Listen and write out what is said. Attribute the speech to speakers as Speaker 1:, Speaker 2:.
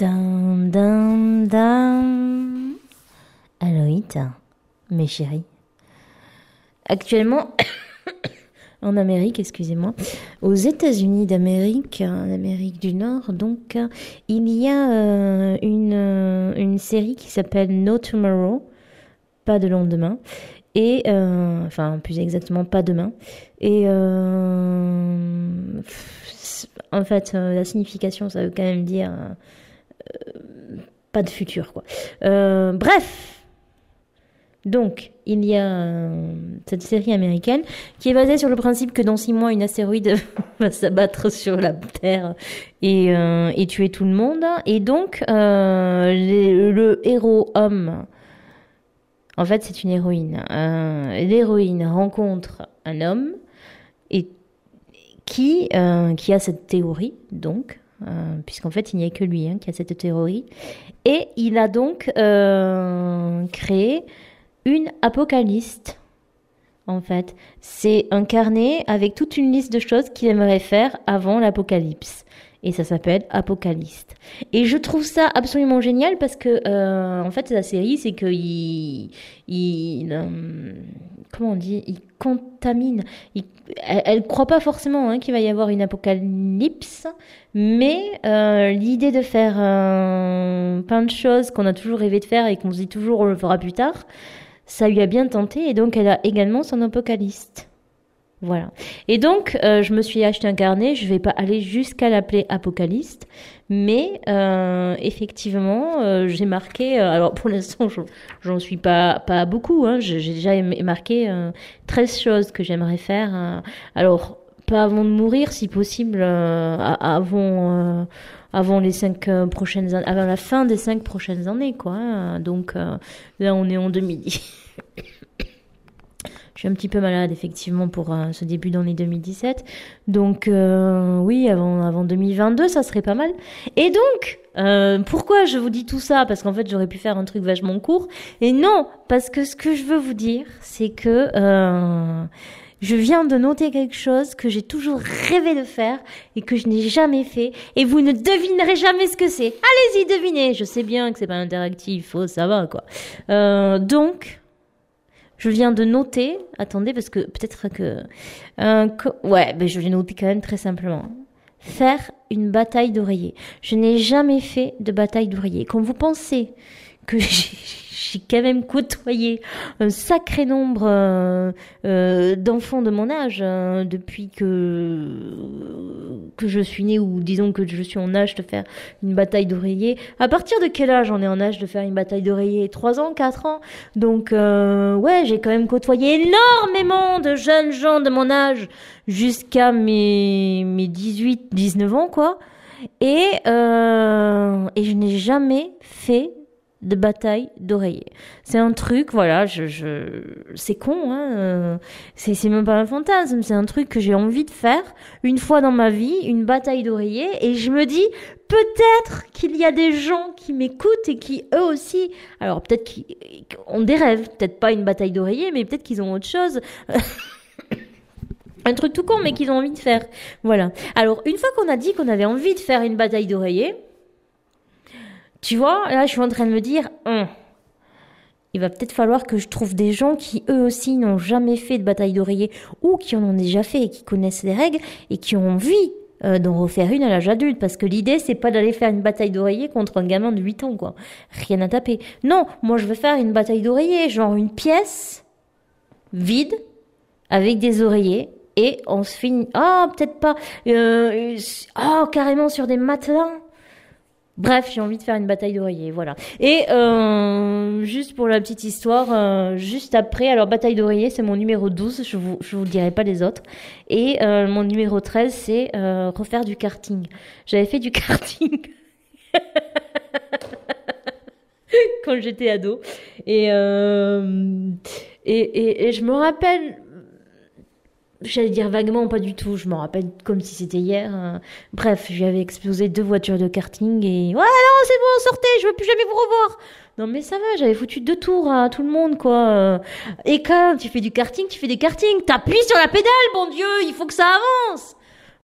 Speaker 1: Dam, dam, dam. Aloïta, mes chéris. Actuellement, en Amérique, excusez-moi, aux États-Unis d'Amérique, en Amérique du Nord, donc, il y a euh, une, euh, une série qui s'appelle No Tomorrow, pas de lendemain, et euh, enfin plus exactement pas demain. Et en fait, la signification, ça veut quand même dire pas de futur, quoi. Euh, bref. Donc, il y a euh, cette série américaine qui est basée sur le principe que dans six mois, une astéroïde va s'abattre sur la Terre et, euh, et tuer tout le monde. Et donc, le héros homme, en fait, c'est une héroïne. L'héroïne rencontre un homme et qui, qui a cette théorie, donc, euh, puisqu'en fait, il n'y a que lui hein, qui a cette théorie. Et il a donc euh, créé une apocalypse. En fait, c'est un carnet avec toute une liste de choses qu'il aimerait faire avant l'apocalypse. Et ça s'appelle Apocalypse. Et je trouve ça absolument génial parce que, euh, en fait, la série, c'est que il, euh, comment on dit, il contamine. Il- elle, elle croit pas forcément hein, qu'il va y avoir une apocalypse, mais euh, l'idée de faire euh, plein de choses qu'on a toujours rêvé de faire et qu'on se dit toujours on le fera plus tard, ça lui a bien tenté et donc elle a également son apocalypse. Voilà. Et donc, euh, je me suis acheté un carnet. Je vais pas aller jusqu'à l'appeler Apocalypse, mais euh, effectivement, euh, j'ai marqué. euh, alors, pour l'instant, j'en- suis pas pas beaucoup. Hein, j'ai déjà marqué euh, 13 choses que j'aimerais faire. euh, alors, pas avant de mourir, si possible, euh, avant. euh, avant les cinq euh, prochaines avant la fin des cinq prochaines années, quoi. hein. Donc euh, là, on est en 2010. Je suis un petit peu malade, effectivement, pour euh, ce début d'année 2017. Donc, euh, oui, avant, avant 2022, ça serait pas mal. Et donc, euh, pourquoi je vous dis tout ça? Parce qu'en fait, j'aurais pu faire un truc vachement court. Et non, parce que ce que je veux vous dire, c'est que euh, je viens de noter quelque chose que j'ai toujours rêvé de faire et que je n'ai jamais fait. Et vous ne devinerez jamais ce que c'est. Allez-y, devinez. Je sais bien que c'est pas interactif, oh, ça va, quoi. Euh, donc... Je viens de noter, attendez, parce que peut-être que... euh, ouais, ben je l'ai noté quand même très simplement. Faire une bataille d'oreiller. Je n'ai jamais fait de bataille d'oreiller. Quand vous pensez que j'ai quand même côtoyé un sacré nombre euh, euh, d'enfants de mon âge euh, depuis que que je suis née ou disons que je suis en âge de faire une bataille d'oreiller. À partir de quel âge on est en âge de faire une bataille d'oreiller? 3 ans, 4 ans? Donc, euh, ouais, j'ai quand même côtoyé énormément de jeunes gens de mon âge jusqu'à mes, mes 18, 19 ans, quoi. Et, euh, et je n'ai jamais fait de bataille d'oreiller. C'est un truc, voilà, je, je, c'est con, hein, euh, c'est, c'est même pas un fantasme, c'est un truc que j'ai envie de faire une fois dans ma vie, une bataille d'oreiller, et je me dis, peut-être qu'il y a des gens qui m'écoutent et qui, eux aussi, alors peut-être qu'ils ont des rêves, peut-être pas une bataille d'oreiller, mais peut-être qu'ils ont autre chose. Un truc tout con, mais qu'ils ont envie de faire. Voilà. Alors, une fois qu'on a dit qu'on avait envie de faire une bataille d'oreiller, tu vois, là, je suis en train de me dire, Hum, il va peut-être falloir que je trouve des gens qui, eux aussi, n'ont jamais fait de bataille d'oreiller ou qui en ont déjà fait et qui connaissent les règles et qui ont envie euh, d'en refaire une à l'âge adulte. Parce que l'idée, c'est pas d'aller faire une bataille d'oreiller contre un gamin de 8 ans, quoi. Rien à taper. Non, moi, je veux faire une bataille d'oreiller, genre une pièce vide avec des oreillers et on se finit. Ah, peut-être pas. Euh, oh, carrément sur des matelas. Bref, j'ai envie de faire une bataille d'oreillers, voilà. Et euh, juste pour la petite histoire, euh, juste après, alors bataille d'oreillers, c'est mon numéro 12, je vous, je vous dirai pas les autres. Et euh, mon numéro 13, c'est refaire du karting. J'avais fait du karting quand j'étais ado. Et, et, et je me rappelle J'allais dire vaguement, pas du tout. Je m'en rappelle comme si c'était hier. euh. Bref, je lui avais explosé deux voitures de karting et ouais, non, c'est bon, sortez, je veux plus jamais vous revoir. Non, mais ça va, j'avais foutu deux tours à tout le monde, quoi. Et quand tu fais du karting, tu fais des karting. T'appuies sur la pédale, bon Dieu, il faut que ça avance.